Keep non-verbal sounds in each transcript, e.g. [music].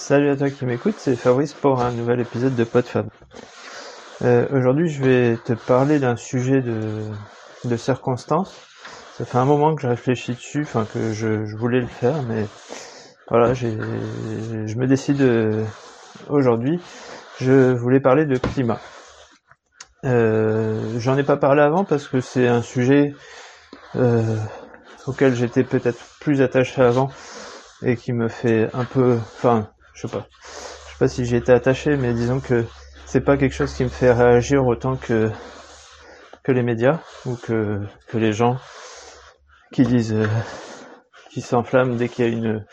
Salut à toi qui m'écoute, c'est Fabrice pour un nouvel épisode de PodFab. Euh, Aujourd'hui, je vais te parler d'un sujet de, de circonstance. Ça fait un moment que je réfléchis dessus, enfin que je, je voulais le faire, mais voilà, j'ai, je me décide euh, aujourd'hui. Je voulais parler de climat. Euh, J'en ai pas parlé avant parce que c'est un sujet euh, auquel j'étais peut-être plus attaché avant et qui me fait un peu, enfin, je sais pas, je sais pas si j'y étais attaché, mais disons que c'est pas quelque chose qui me fait réagir autant que que les médias ou que que les gens qui disent, euh, qui s'enflamment dès qu'il y a une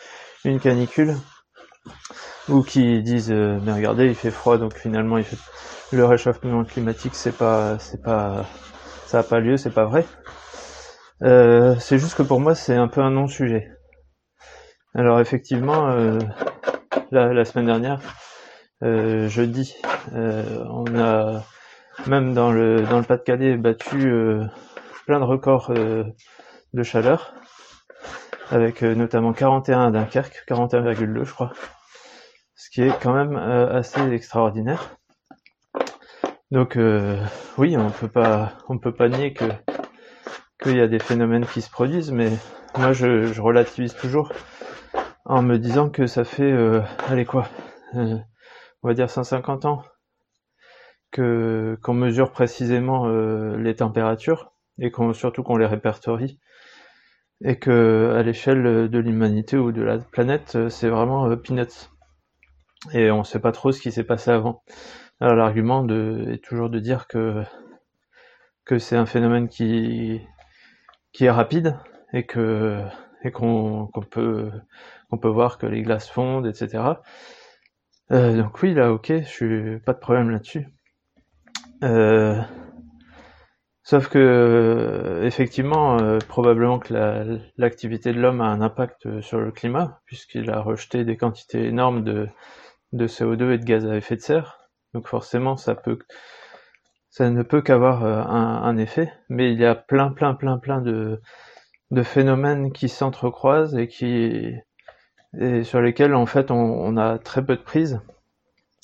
une canicule ou qui disent euh, mais regardez il fait froid donc finalement le réchauffement climatique c'est pas c'est pas ça a pas lieu c'est pas vrai. Euh, c'est juste que pour moi c'est un peu un non sujet alors effectivement la, semaine dernière euh, jeudi euh, on a même dans le dans le Pas-de-Calais battu euh, plein de records de chaleur avec notamment 41 à Dunkerque 41,2 je crois. Ce qui est quand même assez extraordinaire. Donc oui, on peut pas, on peut pas nier que qu'il y a des phénomènes qui se produisent, mais moi je relativise toujours en me disant que ça fait, euh, allez quoi, euh, on va dire 150 ans que qu'on mesure précisément euh, les températures et qu'on surtout qu'on les répertorie et que à l'échelle de l'humanité ou de la planète, c'est vraiment peanuts. Et on sait pas trop ce qui s'est passé avant. Alors l'argument est toujours de dire que, que c'est un phénomène qui, qui est rapide et que et qu'on qu'on peut qu'on peut voir que les glaces fondent, etc. Euh, donc oui, là, ok, je suis pas de problème là-dessus. Euh, sauf que effectivement, euh, probablement que l'activité de l'homme a un impact sur le climat, puisqu'il a rejeté des quantités énormes de, de CO2 et de gaz à effet de serre, donc forcément, ça ne peut qu'avoir un, effet. Mais il y a plein, plein, plein, plein de, de phénomènes qui s'entrecroisent et qui, et sur lesquels en fait on, a très peu de prise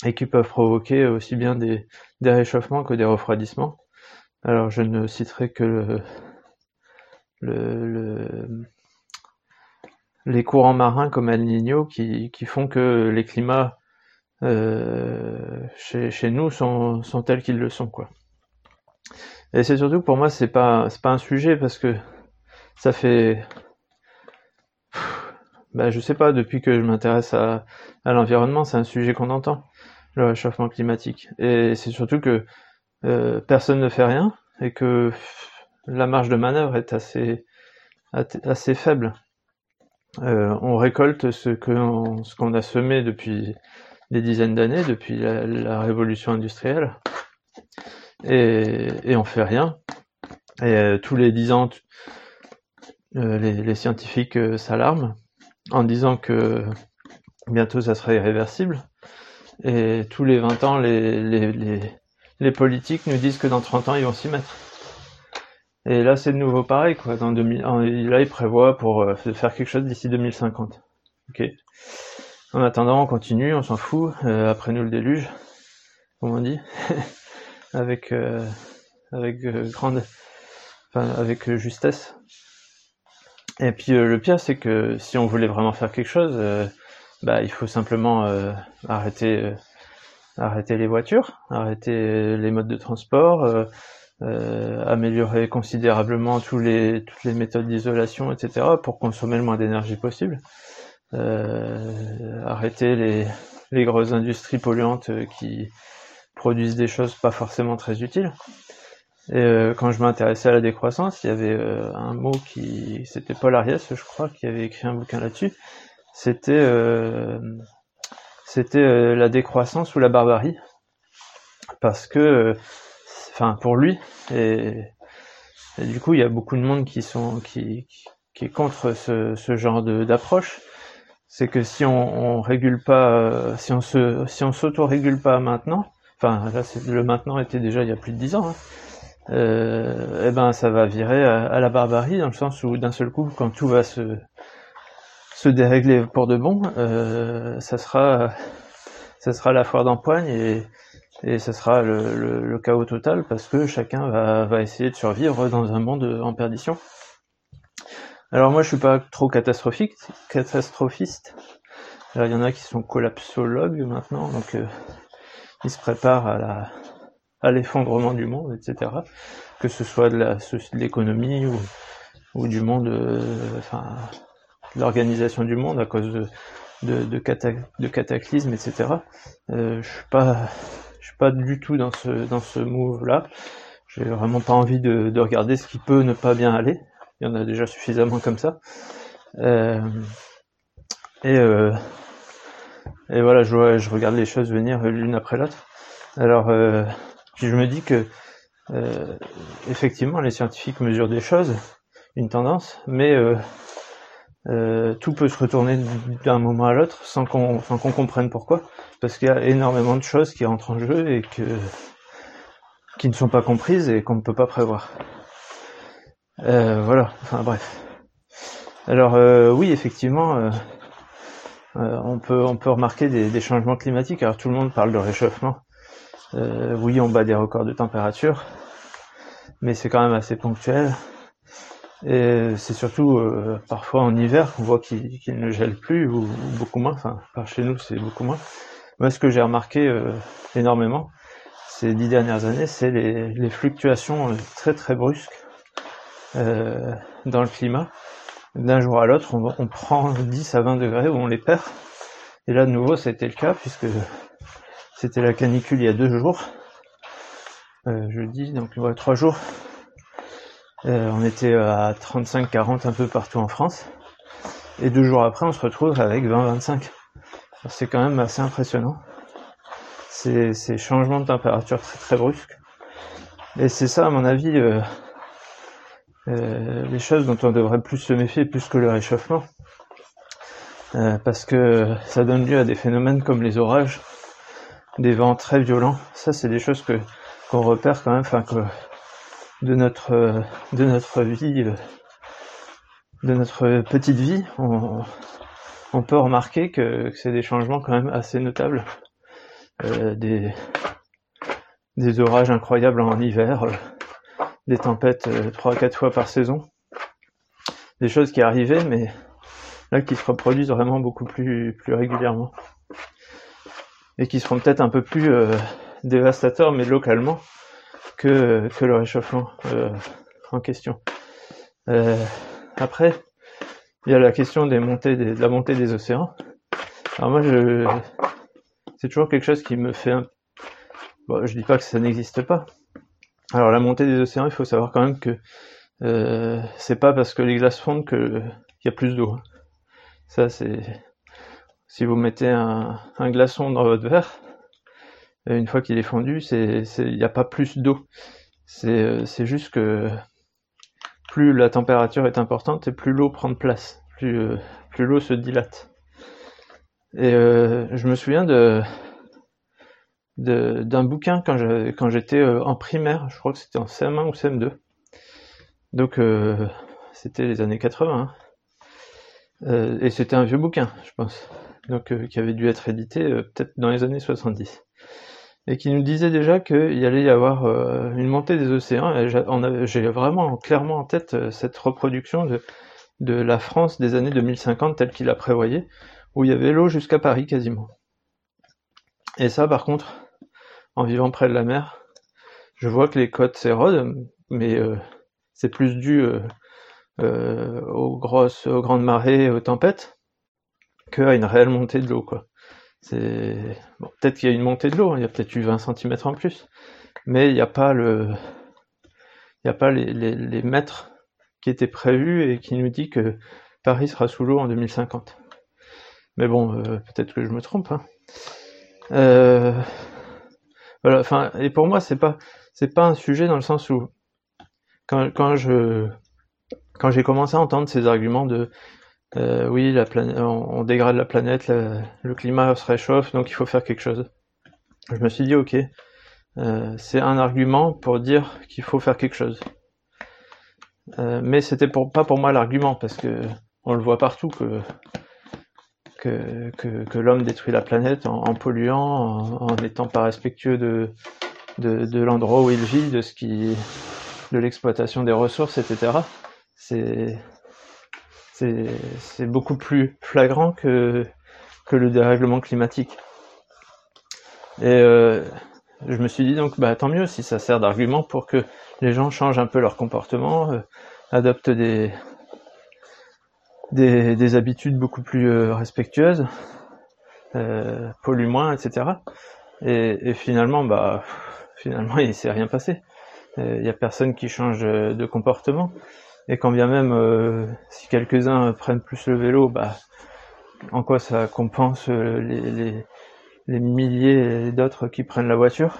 et qui peuvent provoquer aussi bien des, des réchauffements que des refroidissements. Alors je ne citerai que le, le, le les courants marins comme El Niño qui, qui font que les climats euh, chez, chez, nous sont, sont tels qu'ils le sont quoi. Et c'est surtout pour moi c'est pas c'est pas un sujet parce que ça fait bah, je sais pas depuis que je m'intéresse à, l'environnement c'est un sujet qu'on entend le réchauffement climatique et c'est surtout que euh, personne ne fait rien et que la marge de manœuvre est assez faible. Euh, on récolte ce qu'on a semé depuis des dizaines d'années, depuis la, révolution industrielle, et, on fait rien. Et euh, tous les dix ans, les, scientifiques s'alarment en disant que bientôt ça sera irréversible. Et tous les 20 ans, les, les, les, politiques nous disent que dans 30 ans, ils vont s'y mettre. Et là, c'est de nouveau pareil, quoi. Dans 2000, là, ils prévoient pour faire quelque chose d'ici 2050. Ok. En attendant, on continue, on s'en fout. Euh, après nous le déluge, comme on dit, [laughs] avec euh, avec euh, grande, enfin avec justesse. Et puis le pire, c'est que si on voulait vraiment faire quelque chose, bah il faut simplement arrêter arrêter les voitures, arrêter les modes de transport. améliorer considérablement tous les, toutes les méthodes d'isolation, etc., pour consommer le moins d'énergie possible. Euh, arrêter les, les grosses industries polluantes euh, qui produisent des choses pas forcément très utiles. Et euh, quand je m'intéressais à la décroissance, il y avait un mot qui, c'était Paul Ariès, je crois, qui avait écrit un bouquin là-dessus. C'était, c'était la décroissance ou la barbarie, parce que, enfin, pour lui, et, du coup, il y a beaucoup de monde qui sont, qui, qui est contre ce, ce genre d'approche c'est que si on, régule pas, euh, si on se, si on s'auto-régule pas maintenant, enfin là le maintenant était déjà il y a plus de dix ans, hein, euh, eh ben ça va virer à, la barbarie dans le sens où d'un seul coup quand tout va se se dérégler pour de bon, euh, ça sera ça sera la foire d'empoigne et et ça sera le, le, chaos total parce que chacun va, va essayer de survivre dans un monde en perdition. Alors moi je suis pas trop catastrophique, catastrophiste. Alors, il y en a qui sont collapsologues maintenant, donc euh, ils se préparent à la à l'effondrement du monde, etc. Que ce soit de l'économie ou, ou du monde, euh, enfin l'organisation du monde à cause de de, de, de cataclysmes, etc. Euh, je suis pas je suis pas du tout dans ce dans ce move là. J'ai vraiment pas envie de, de, regarder ce qui peut ne pas bien aller. Il y en a déjà suffisamment comme ça. Euh, et euh, et voilà, je, je regarde les choses venir l'une après l'autre. Alors, euh, je me dis que euh, effectivement, les scientifiques mesurent des choses, une tendance, mais euh, euh, tout peut se retourner d'un moment à l'autre sans qu'on sans qu'on comprenne pourquoi, parce qu'il y a énormément de choses qui rentrent en jeu et que qui ne sont pas comprises et qu'on ne peut pas prévoir. Euh, voilà. Enfin bref. Alors euh, oui, effectivement, euh, on peut on peut remarquer des, des, changements climatiques. Alors tout le monde parle de réchauffement. Oui, on bat des records de température, mais c'est quand même assez ponctuel. Et c'est surtout euh, parfois en hiver qu'on voit qu'il ne gèle plus ou, beaucoup moins. Enfin, par chez nous, c'est beaucoup moins. Moi, ce que j'ai remarqué euh, énormément ces dix dernières années, c'est les, fluctuations euh, très très brusques dans le climat. D'un jour à l'autre, on, on, prend 10 à 20 degrés où on les perd. Et là, de nouveau, ça a été le cas puisque c'était la canicule il y a deux jours. jeudi, donc trois jours euh, on était à 35-40 un peu partout en France. Et deux jours après, on se retrouve avec 20-25. C'est quand même assez impressionnant. Ces, ces changements de température très très brusques. Et c'est ça, à mon avis, euh, euh, les choses dont on devrait plus se méfier, plus que le réchauffement. Euh, parce que ça donne lieu à des phénomènes comme les orages, des vents très violents. Ça, c'est des choses que qu'on repère quand même, enfin que de notre de notre vie, de notre petite vie, on, peut remarquer que, c'est des changements quand même assez notables. Euh, des, des orages incroyables en hiver, euh, des tempêtes euh, trois à quatre fois par saison, des choses qui arrivaient, mais là qui se reproduisent vraiment beaucoup plus plus régulièrement et qui seront peut-être un peu plus dévastateurs, mais localement, que, que le réchauffement euh, en question. Euh, après, il y a la question des montées des, de la montée des océans. Alors moi, je, c'est toujours quelque chose qui me fait un... Bon, je dis pas que ça n'existe pas. Alors la montée des océans, il faut savoir quand même que euh, c'est pas parce que les glaces fondent qu'il y a plus d'eau. Ça c'est si vous mettez un, glaçon dans votre verre, une fois qu'il est fondu, il n'y a pas plus d'eau. C'est, euh, c'est juste que plus la température est importante et plus l'eau prend de place, plus, euh, plus l'eau se dilate. Et euh, je me souviens de, d'un bouquin quand j'étais en primaire, je crois que c'était en CM1 ou CM2. Donc c'était les années 80. Hein. et c'était un vieux bouquin, je pense. Donc qui avait dû être édité peut-être dans les années 70 et qui nous disait déjà qu'il allait y avoir euh, une montée des océans. J'ai vraiment clairement en tête euh, cette reproduction de, de la France des années 2050 telle qu'il a prévoyé, où il y avait l'eau jusqu'à Paris quasiment. Et ça, par contre, en vivant près de la mer, je vois que les côtes s'érodent, mais euh, c'est plus dû aux grosses, aux grandes marées, aux tempêtes, qu'à une réelle montée de l'eau, quoi. Bon, peut-être qu'il y a une montée de l'eau, hein, il y a peut-être eu 20 cm en plus, mais il n'y a pas le, il n'y a pas les, les, mètres qui étaient prévus et qui nous dit que Paris sera sous l'eau en 2050. Mais bon, euh, peut-être que je me trompe. Hein. Euh, voilà. Enfin, et pour moi, c'est pas, pas un sujet dans le sens où quand, quand je, quand j'ai commencé à entendre ces arguments de euh, oui, on, dégrade la planète, le climat se réchauffe, donc il faut faire quelque chose. Je me suis dit, ok, euh, c'est un argument pour dire qu'il faut faire quelque chose. Euh, mais c'était pas pour moi l'argument, parce que on le voit partout que l'homme détruit la planète en, polluant, en n'étant pas respectueux de, l'endroit où il vit, de l'exploitation des ressources, etc. c'est, beaucoup plus flagrant que, le dérèglement climatique. Et euh, je me suis dit donc, bah tant mieux si ça sert d'argument pour que les gens changent un peu leur comportement, euh, adoptent des, des, des, habitudes beaucoup plus euh, respectueuses, polluent moins, etc. Et, finalement, bah finalement, il s'est rien passé. Il y a personne qui change de comportement. Et quand bien même, si quelques-uns prennent plus le vélo, bah en quoi ça compense les, les, milliers d'autres qui prennent la voiture?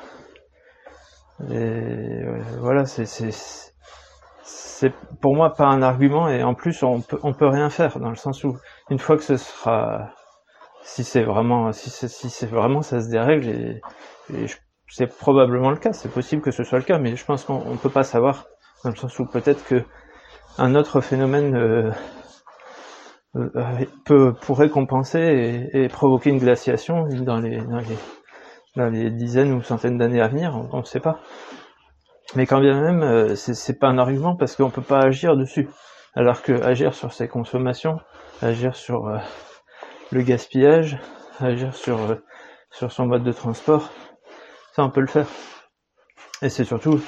Et voilà, c'est pour moi pas un argument et en plus on peut on peut rien faire dans le sens où une fois que ce sera si c'est vraiment si vraiment ça se dérègle et, c'est probablement le cas, c'est possible que ce soit le cas, mais je pense qu'on peut pas savoir dans le sens où peut-être que un autre phénomène euh, euh, peut pourrait compenser et, provoquer une glaciation dans les dans dizaines ou centaines d'années à venir, on ne sait pas. Mais quand bien même, euh, c'est pas un argument parce qu'on peut pas agir dessus. Alors que agir sur ses consommations, agir sur le gaspillage, agir sur son mode de transport, ça on peut le faire. Et c'est surtout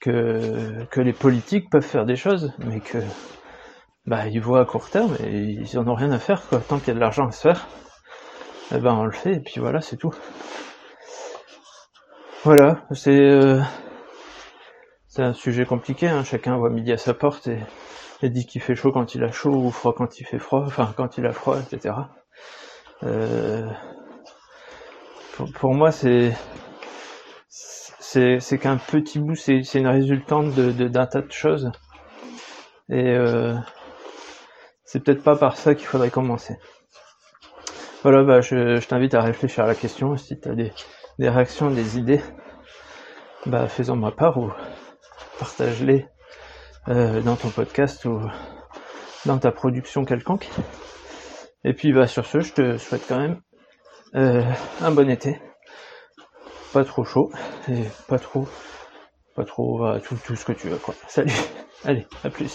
que que les politiques peuvent faire des choses, mais que bah ils voient à court terme et ils en ont rien à faire quoi. Tant qu'il y a de l'argent à se faire, eh ben on le fait et puis voilà c'est tout. Voilà, c'est euh, un sujet compliqué. Hein. Chacun voit midi à sa porte et, dit qu'il fait chaud quand il a chaud ou froid quand il fait froid, enfin quand il a froid, etc. Euh, pour, moi, c'est c'est qu'un petit bout, c'est une résultante de d'un tas de choses. Et euh, c'est peut-être pas par ça qu'il faudrait commencer. Voilà, bah je, t'invite à réfléchir à la question si tu as des réactions, des idées, bah fais-en moi part ou partage-les euh, dans ton podcast ou dans ta production quelconque. Et puis bah sur ce, je te souhaite quand même euh, un bon été, pas trop chaud et pas trop, pas trop, tout, tout ce que tu veux quoi. Salut, [laughs] allez, à plus.